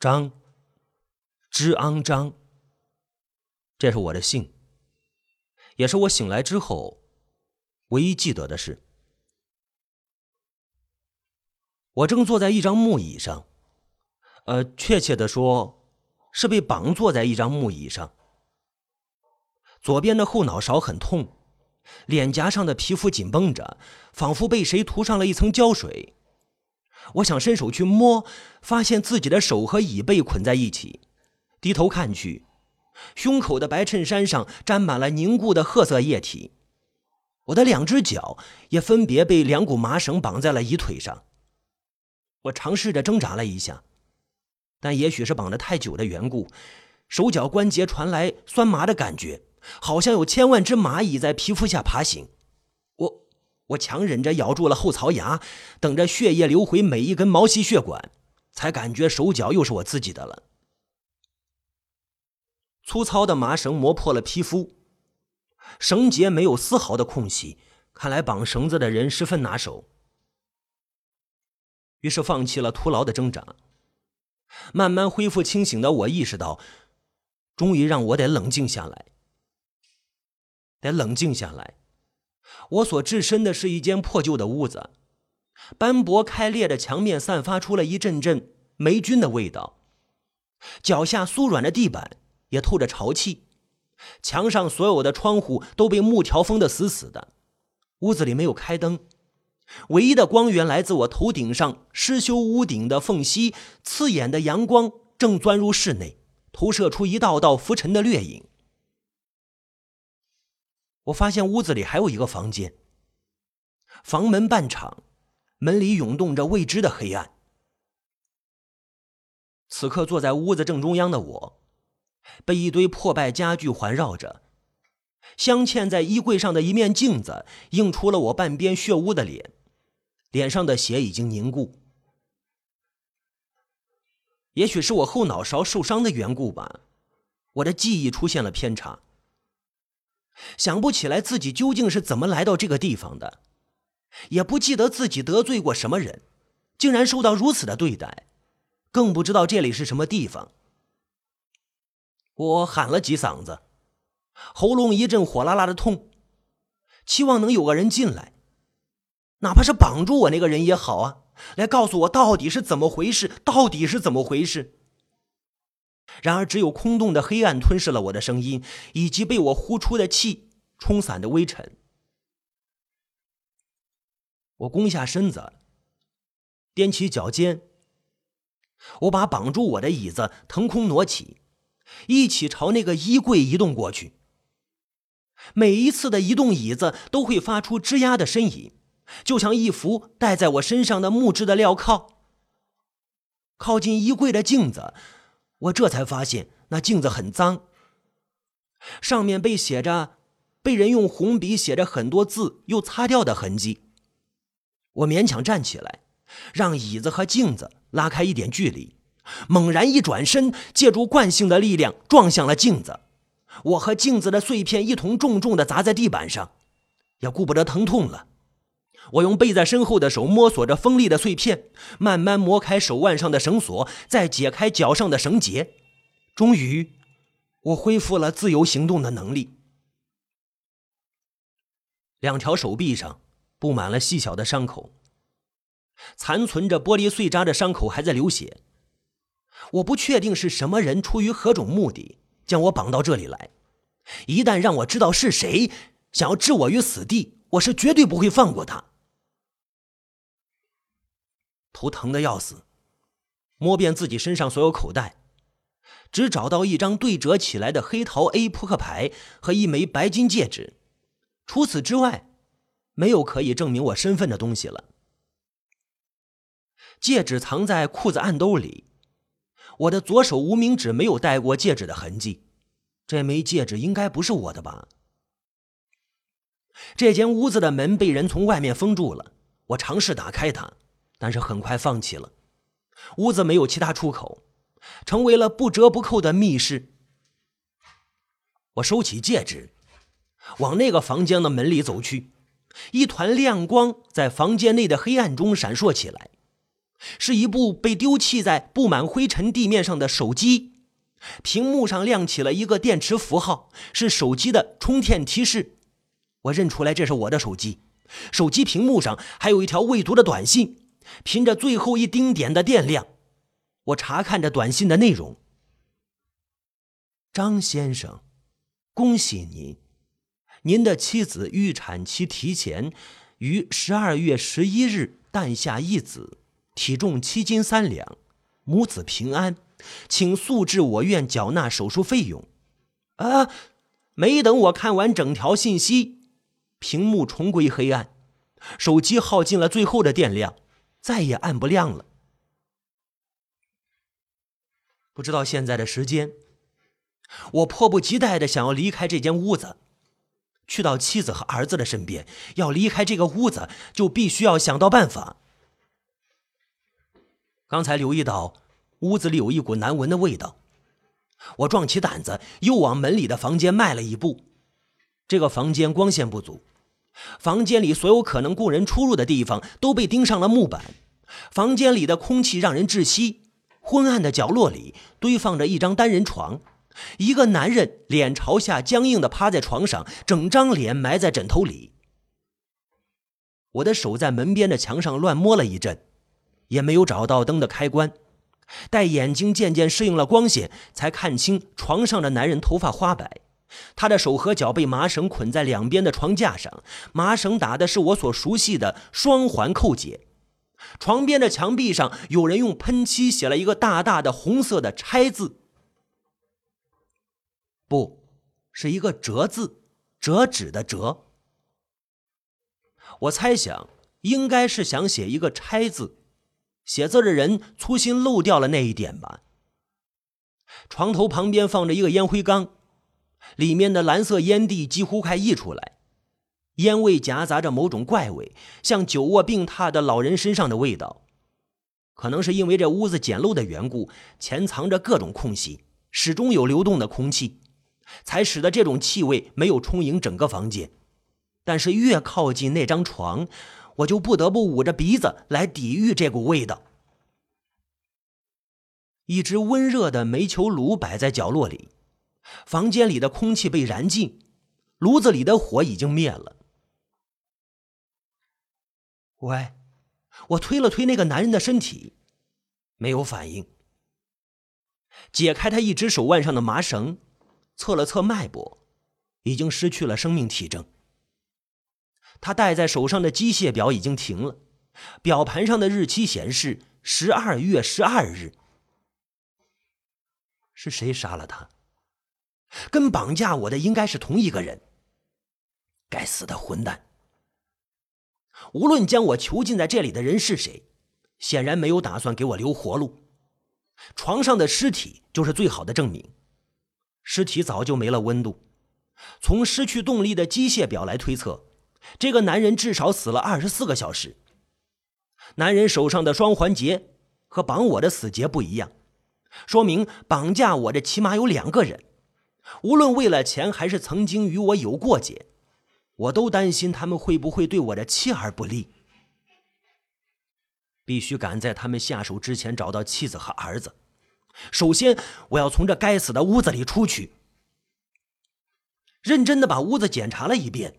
张，之昂张。这是我的姓，也是我醒来之后唯一记得的事。我正坐在一张木椅上，呃，确切的说，是被绑坐在一张木椅上。左边的后脑勺很痛，脸颊上的皮肤紧绷着，仿佛被谁涂上了一层胶水。我想伸手去摸，发现自己的手和椅背捆在一起。低头看去，胸口的白衬衫上沾满了凝固的褐色液体。我的两只脚也分别被两股麻绳绑在了椅腿上。我尝试着挣扎了一下，但也许是绑得太久的缘故，手脚关节传来酸麻的感觉。好像有千万只蚂蚁在皮肤下爬行，我强忍着咬住了后槽牙，等着血液流回每一根毛细血管，才感觉手脚又是我自己的了。粗糙的麻绳磨破了皮肤，绳结没有丝毫的空隙，看来绑绳子的人十分拿手。于是放弃了徒劳的挣扎，慢慢恢复清醒的我意识到，终于让我得冷静下来。得冷静下来。我所置身的是一间破旧的屋子，斑驳开裂的墙面散发出了一阵阵霉菌的味道，脚下酥软的地板也透着潮气，墙上所有的窗户都被木条封得死死的。屋子里没有开灯，唯一的光源来自我头顶上失修屋顶的缝隙，刺眼的阳光正钻入室内，投射出一道道浮沉的掠影。我发现屋子里还有一个房间，房门半敞，门里涌动着未知的黑暗。此刻坐在屋子正中央的我，被一堆破败家具环绕着，镶嵌在衣柜上的一面镜子映出了我半边血污的脸，脸上的血已经凝固。也许是我后脑勺受伤的缘故吧，我的记忆出现了偏差。想不起来自己究竟是怎么来到这个地方的，也不记得自己得罪过什么人，竟然受到如此的对待，更不知道这里是什么地方。我喊了几嗓子，喉咙一阵火辣辣的痛，期望能有个人进来，哪怕是绑住我那个人也好啊，来告诉我到底是怎么回事，到底是怎么回事。然而，只有空洞的黑暗吞噬了我的声音，以及被我呼出的气冲散的微尘。我弓下身子，踮起脚尖，我把绑住我的椅子腾空挪起，一起朝那个衣柜移动过去。每一次的移动，椅子都会发出吱呀的呻吟，就像一副戴在我身上的木质的镣铐。靠近衣柜的镜子。我这才发现，那镜子很脏，上面被写着，被人用红笔写着很多字，又擦掉的痕迹。我勉强站起来，让椅子和镜子拉开一点距离，猛然一转身，借助惯性的力量撞向了镜子。我和镜子的碎片一同重重的砸在地板上，也顾不得疼痛了。我用背在身后的手摸索着锋利的碎片，慢慢磨开手腕上的绳索，再解开脚上的绳结。终于，我恢复了自由行动的能力。两条手臂上布满了细小的伤口，残存着玻璃碎渣的伤口还在流血。我不确定是什么人出于何种目的将我绑到这里来。一旦让我知道是谁想要置我于死地，我是绝对不会放过他。头疼的要死，摸遍自己身上所有口袋，只找到一张对折起来的黑桃 A 扑克牌和一枚白金戒指，除此之外，没有可以证明我身份的东西了。戒指藏在裤子暗兜里，我的左手无名指没有戴过戒指的痕迹，这枚戒指应该不是我的吧？这间屋子的门被人从外面封住了，我尝试打开它。但是很快放弃了，屋子没有其他出口，成为了不折不扣的密室。我收起戒指，往那个房间的门里走去，一团亮光在房间内的黑暗中闪烁起来。是一部被丢弃在布满灰尘地面上的手机，屏幕上亮起了一个电池符号，是手机的充电提示。我认出来这是我的手机。手机屏幕上还有一条未读的短信，凭着最后一丁点的电量，我查看着短信的内容：“张先生，恭喜您，您的妻子预产期提前，于十二月十一日诞下一子。”体重七斤三两，母子平安，请速至我院缴纳手术费用。啊！没等我看完整条信息，屏幕重归黑暗，手机耗尽了最后的电量，再也按不亮了。不知道现在的时间，我迫不及待的想要离开这间屋子，去到妻子和儿子的身边。要离开这个屋子，就必须要想到办法。刚才留意到屋子里有一股难闻的味道，我壮起胆子又往门里的房间迈了一步。这个房间光线不足，房间里所有可能供人出入的地方都被钉上了木板，房间里的空气让人窒息。昏暗的角落里堆放着一张单人床，一个男人脸朝下僵硬地趴在床上，整张脸埋在枕头里。我的手在门边的墙上乱摸了一阵。也没有找到灯的开关，待眼睛渐渐适应了光线，才看清床上的男人头发花白，他的手和脚被麻绳捆在两边的床架上，麻绳打的是我所熟悉的双环扣结。床边的墙壁上有人用喷漆写了一个大大的红色的“拆”字，不是一个“折”字，折纸的“折”。我猜想应该是想写一个“拆”字。写字的人粗心漏掉了那一点吧。床头旁边放着一个烟灰缸，里面的蓝色烟蒂几乎快溢出来，烟味夹杂着某种怪味，像久卧病榻的老人身上的味道。可能是因为这屋子简陋的缘故，潜藏着各种空隙，始终有流动的空气，才使得这种气味没有充盈整个房间。但是越靠近那张床，我就不得不捂着鼻子来抵御这股味道。一只温热的煤球炉摆在角落里，房间里的空气被燃尽，炉子里的火已经灭了。喂，我推了推那个男人的身体，没有反应。解开他一只手腕上的麻绳，测了测脉搏，已经失去了生命体征。他戴在手上的机械表已经停了，表盘上的日期显示十二月十二日。是谁杀了他？跟绑架我的应该是同一个人。该死的混蛋！无论将我囚禁在这里的人是谁，显然没有打算给我留活路。床上的尸体就是最好的证明。尸体早就没了温度，从失去动力的机械表来推测。这个男人至少死了二十四个小时。男人手上的双环结和绑我的死结不一样，说明绑架我的起码有两个人。无论为了钱还是曾经与我有过节，我都担心他们会不会对我的妻儿不利。必须赶在他们下手之前找到妻子和儿子。首先，我要从这该死的屋子里出去。认真的把屋子检查了一遍。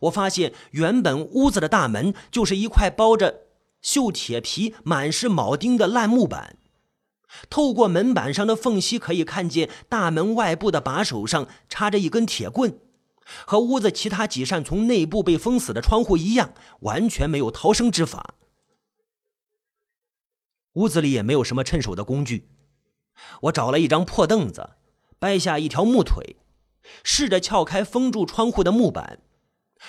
我发现，原本屋子的大门就是一块包着锈铁皮、满是铆钉的烂木板。透过门板上的缝隙，可以看见大门外部的把手上插着一根铁棍。和屋子其他几扇从内部被封死的窗户一样，完全没有逃生之法。屋子里也没有什么趁手的工具。我找了一张破凳子，掰下一条木腿，试着撬开封住窗户的木板。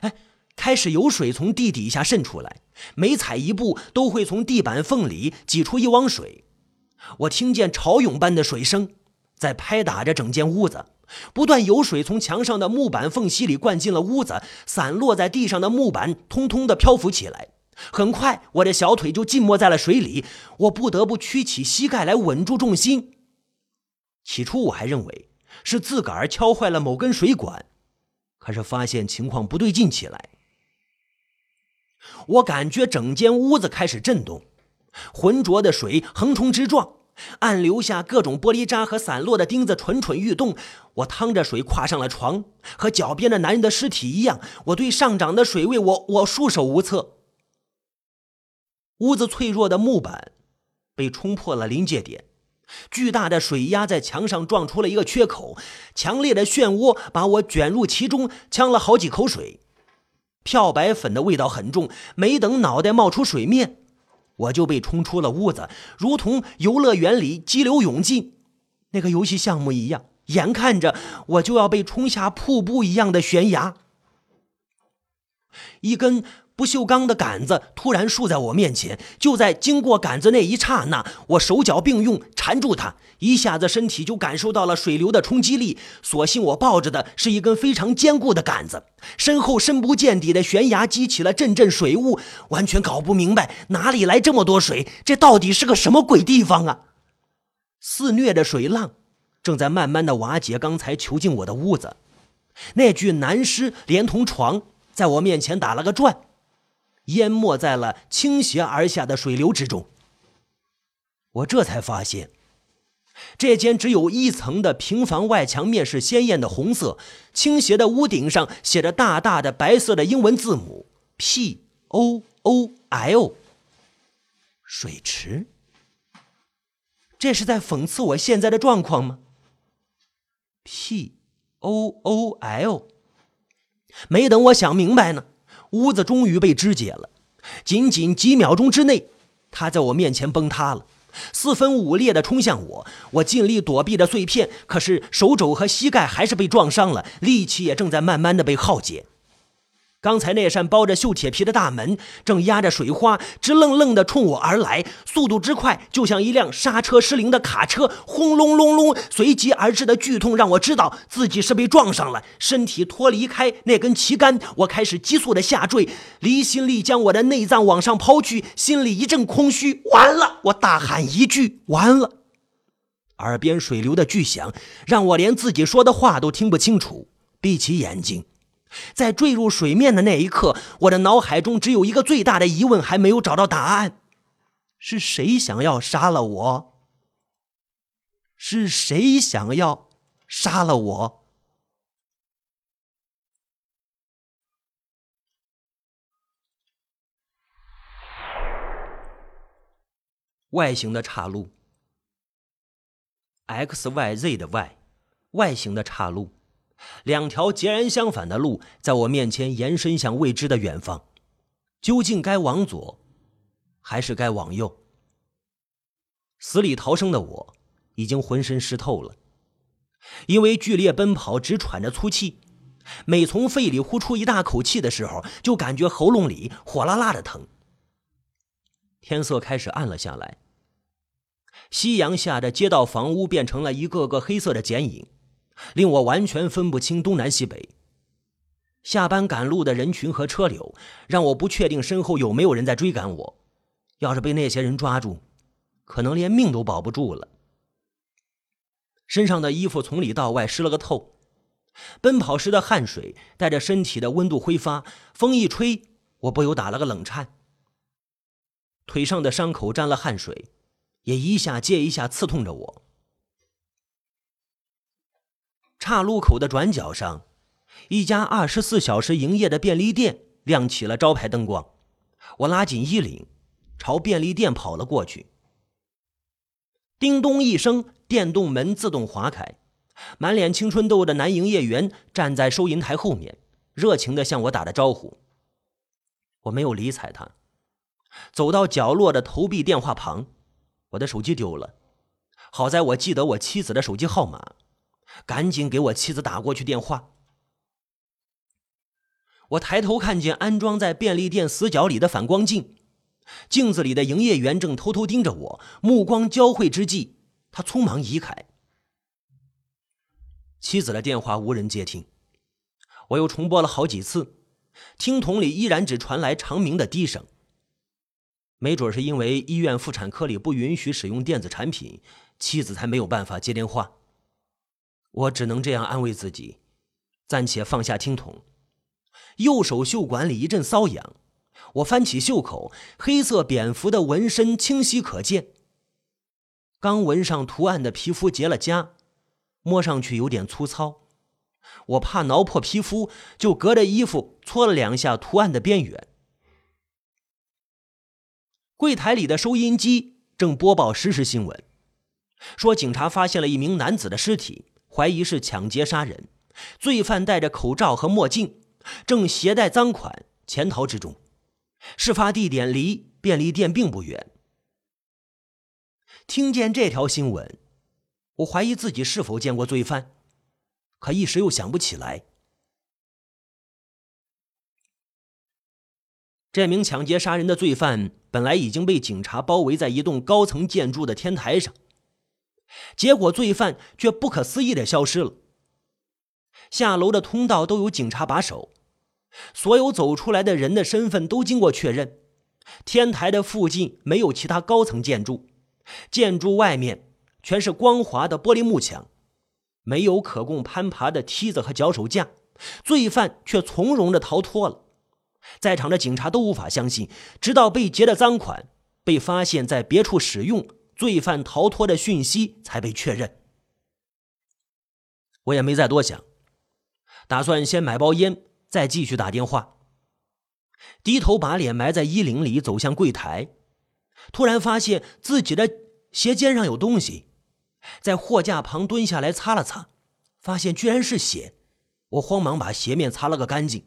哎，开始有水从地底下渗出来，每踩一步都会从地板缝里挤出一汪水。我听见潮涌般的水声在拍打着整间屋子，不断有水从墙上的木板缝隙里灌进了屋子，散落在地上的木板通通的漂浮起来。很快，我的小腿就浸没在了水里，我不得不屈起膝盖来稳住重心。起初我还认为是自个儿敲坏了某根水管。可是发现情况不对劲起来，我感觉整间屋子开始震动，浑浊的水横冲直撞，暗流下各种玻璃渣和散落的钉子蠢蠢欲动。我趟着水跨上了床，和脚边的男人的尸体一样，我对上涨的水位，我我束手无策。屋子脆弱的木板被冲破了临界点，巨大的水压在墙上撞出了一个缺口，强烈的漩涡把我卷入其中，呛了好几口水。漂白粉的味道很重，没等脑袋冒出水面，我就被冲出了屋子，如同游乐园里激流勇进那个游戏项目一样，眼看着我就要被冲下瀑布一样的悬崖。一根。不锈钢的杆子突然竖在我面前，就在经过杆子那一刹那，我手脚并用缠住它，一下子身体就感受到了水流的冲击力。所幸我抱着的是一根非常坚固的杆子，身后深不见底的悬崖激起了阵阵水雾，完全搞不明白哪里来这么多水，这到底是个什么鬼地方啊！肆虐的水浪正在慢慢的瓦解刚才囚禁我的屋子，那具男尸连同床在我面前打了个转。淹没在了倾斜而下的水流之中。我这才发现，这间只有一层的平房外墙面是鲜艳的红色，倾斜的屋顶上写着大大的白色的英文字母 P O O L。水池？这是在讽刺我现在的状况吗？P O O L。没等我想明白呢。屋子终于被肢解了，仅仅几秒钟之内，它在我面前崩塌了，四分五裂地冲向我。我尽力躲避着碎片，可是手肘和膝盖还是被撞伤了，力气也正在慢慢的被耗竭。刚才那扇包着锈铁皮的大门正压着水花，直愣愣地冲我而来，速度之快，就像一辆刹车失灵的卡车，轰隆隆隆，随即而至的剧痛让我知道自己是被撞上了，身体脱离开那根旗杆，我开始急速的下坠，离心力将我的内脏往上抛去，心里一阵空虚，完了！我大喊一句：“完了！”耳边水流的巨响让我连自己说的话都听不清楚，闭起眼睛。在坠入水面的那一刻，我的脑海中只有一个最大的疑问，还没有找到答案：是谁想要杀了我？是谁想要杀了我？外形的岔路，X Y Z 的 Y，外形的岔路。两条截然相反的路在我面前延伸向未知的远方，究竟该往左，还是该往右？死里逃生的我已经浑身湿透了，因为剧烈奔跑，直喘着粗气。每从肺里呼出一大口气的时候，就感觉喉咙里火辣辣的疼。天色开始暗了下来，夕阳下的街道房屋变成了一个个黑色的剪影。令我完全分不清东南西北。下班赶路的人群和车流，让我不确定身后有没有人在追赶我。要是被那些人抓住，可能连命都保不住了。身上的衣服从里到外湿了个透，奔跑时的汗水带着身体的温度挥发，风一吹，我不由打了个冷颤。腿上的伤口沾了汗水，也一下接一下刺痛着我。岔路口的转角上，一家二十四小时营业的便利店亮起了招牌灯光。我拉紧衣领，朝便利店跑了过去。叮咚一声，电动门自动划开，满脸青春痘的男营业员站在收银台后面，热情地向我打着招呼。我没有理睬他，走到角落的投币电话旁，我的手机丢了，好在我记得我妻子的手机号码。赶紧给我妻子打过去电话。我抬头看见安装在便利店死角里的反光镜，镜子里的营业员正偷偷盯着我，目光交汇之际，他匆忙移开。妻子的电话无人接听，我又重拨了好几次，听筒里依然只传来长鸣的低声。没准是因为医院妇产科里不允许使用电子产品，妻子才没有办法接电话。我只能这样安慰自己，暂且放下听筒。右手袖管里一阵瘙痒，我翻起袖口，黑色蝙蝠的纹身清晰可见。刚纹上图案的皮肤结了痂，摸上去有点粗糙。我怕挠破皮肤，就隔着衣服搓了两下图案的边缘。柜台里的收音机正播报实时新闻，说警察发现了一名男子的尸体，怀疑是抢劫杀人，罪犯戴着口罩和墨镜，正携带赃款潜逃之中。事发地点离便利店并不远。听见这条新闻，我怀疑自己是否见过罪犯。可一时又想不起来。这名抢劫杀人的罪犯本来已经被警察包围在一栋高层建筑的天台上，结果罪犯却不可思议的消失了。下楼的通道都有警察把守，所有走出来的人的身份都经过确认。天台的附近没有其他高层建筑，建筑外面全是光滑的玻璃幕墙。没有可供攀爬的梯子和脚手架，罪犯却从容的逃脱了。在场的警察都无法相信，直到被劫的赃款被发现在别处使用，罪犯逃脱的讯息才被确认。我也没再多想，打算先买包烟，再继续打电话。低头把脸埋在衣领里，走向柜台，突然发现自己的鞋尖上有东西。在货架旁蹲下来擦了擦，发现居然是血，我慌忙把鞋面擦了个干净。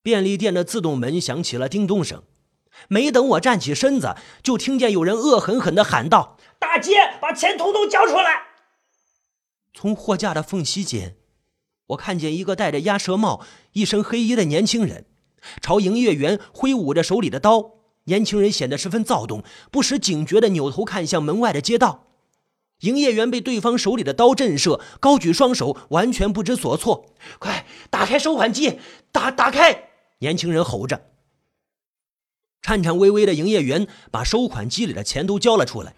便利店的自动门响起了叮咚声，没等我站起身子，就听见有人恶狠狠地喊道：“大姐，把钱统统交出来！”从货架的缝隙间，我看见一个戴着鸭舌帽、一身黑衣的年轻人，朝营业员挥舞着手里的刀。年轻人显得十分躁动，不时警觉地扭头看向门外的街道。营业员被对方手里的刀震慑，高举双手，完全不知所措。“快打开收款机！打打开！”年轻人吼着。颤颤巍巍的营业员把收款机里的钱都交了出来，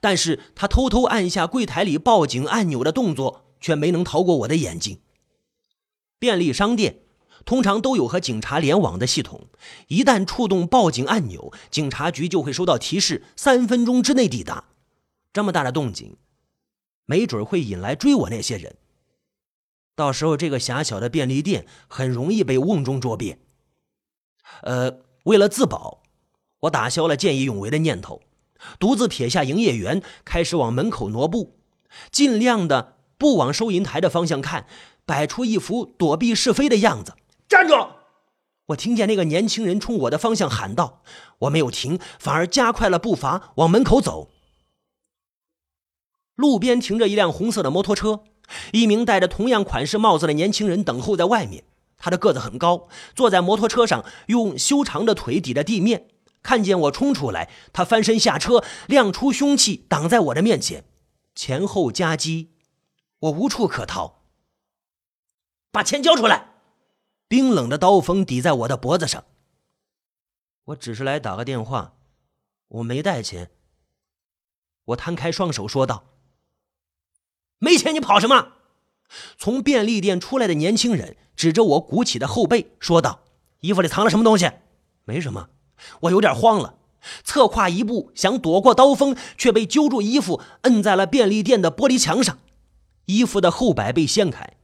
但是他偷偷按下柜台里报警按钮的动作却没能逃过我的眼睛。便利商店。通常都有和警察联网的系统，一旦触动报警按钮，警察局就会收到提示，三分钟之内抵达。这么大的动静，没准会引来追我那些人。到时候这个狭小的便利店很容易被瓮中捉鳖。呃，为了自保，我打消了见义勇为的念头，独自撇下营业员，开始往门口挪步，尽量的不往收银台的方向看，摆出一副躲避是非的样子。站住！我听见那个年轻人冲我的方向喊道：“我没有停，反而加快了步伐往门口走。”路边停着一辆红色的摩托车，一名戴着同样款式帽子的年轻人等候在外面。他的个子很高，坐在摩托车上，用修长的腿抵着地面。看见我冲出来，他翻身下车，亮出凶器挡在我的面前，前后夹击，我无处可逃。把钱交出来！冰冷的刀锋抵在我的脖子上。我只是来打个电话，我没带钱。我摊开双手说道：“没钱你跑什么？”从便利店出来的年轻人指着我鼓起的后背说道：“衣服里藏了什么东西？”“没什么。”我有点慌了，侧跨一步想躲过刀锋，却被揪住衣服，摁在了便利店的玻璃墙上。衣服的后摆被掀开。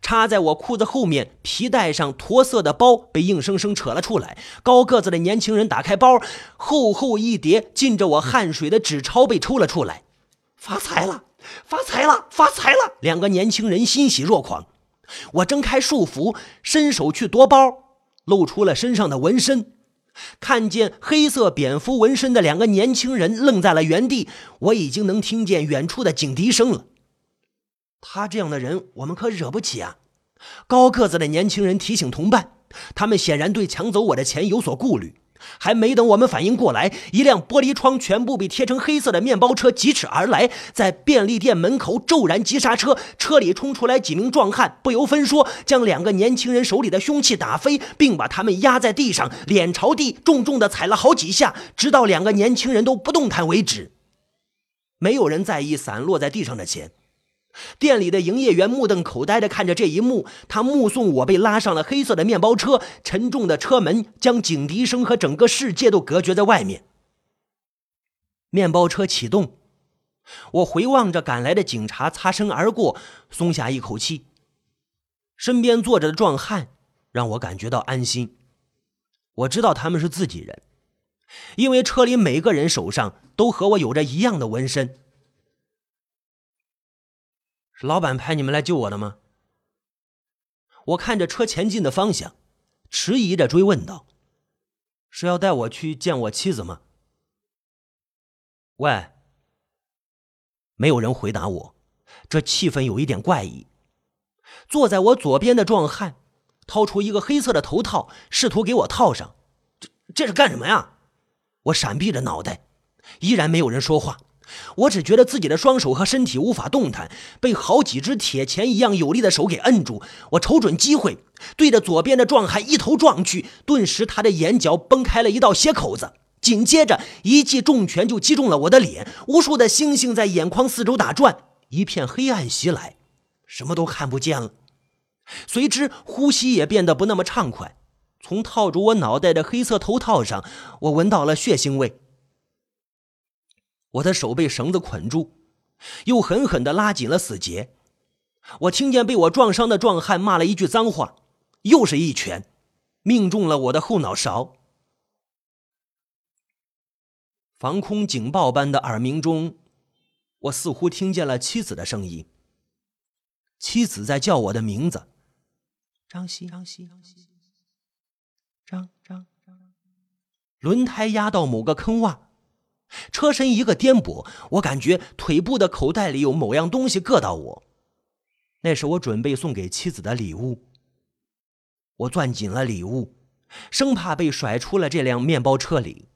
插在我裤子后面皮带上驼色的包被硬生生扯了出来。高个子的年轻人打开包，厚厚一叠浸着我汗水的纸钞被抽了出来。发财了，发财了，发财了！两个年轻人欣喜若狂。我挣开束缚，伸手去夺包，露出了身上的纹身。看见黑色蝙蝠纹身的两个年轻人愣在了原地。我已经能听见远处的警笛声了。他这样的人，我们可惹不起啊！高个子的年轻人提醒同伴，他们显然对抢走我的钱有所顾虑。还没等我们反应过来，一辆玻璃窗全部被贴成黑色的面包车疾驰而来，在便利店门口骤然急刹车，车里冲出来几名壮汉，不由分说将两个年轻人手里的凶器打飞，并把他们压在地上，脸朝地，重重的踩了好几下，直到两个年轻人都不动弹为止。没有人在意散落在地上的钱。店里的营业员目瞪口呆地看着这一幕，他目送我被拉上了黑色的面包车，沉重的车门将警笛声和整个世界都隔绝在外面。面包车启动，我回望着赶来的警察，擦身而过，松下一口气。身边坐着的壮汉让我感觉到安心，我知道他们是自己人，因为车里每个人手上都和我有着一样的纹身。是老板派你们来救我的吗？我看着车前进的方向，迟疑着追问道：“是要带我去见我妻子吗？”喂，没有人回答我，这气氛有一点怪异。坐在我左边的壮汉掏出一个黑色的头套，试图给我套上。这这是干什么呀？我闪避着脑袋，依然没有人说话。我只觉得自己的双手和身体无法动弹，被好几只铁钳一样有力的手给摁住。我瞅准机会，对着左边的壮汉一头撞去，顿时他的眼角崩开了一道血口子，紧接着一记重拳就击中了我的脸，无数的星星在眼眶四周打转，一片黑暗袭来，什么都看不见了。随之呼吸也变得不那么畅快，从套住我脑袋的黑色头套上，我闻到了血腥味。我的手被绳子捆住，又狠狠地拉紧了死结。我听见被我撞伤的壮汉骂了一句脏话，又是一拳，命中了我的后脑勺。防空警报般的耳鸣中，我似乎听见了妻子的声音。妻子在叫我的名字：“张希，张希，张希，张张张。”轮胎压到某个坑洼。车身一个颠簸，我感觉腿部的口袋里有某样东西硌到我，那是我准备送给妻子的礼物。我攥紧了礼物，生怕被甩出了这辆面包车里。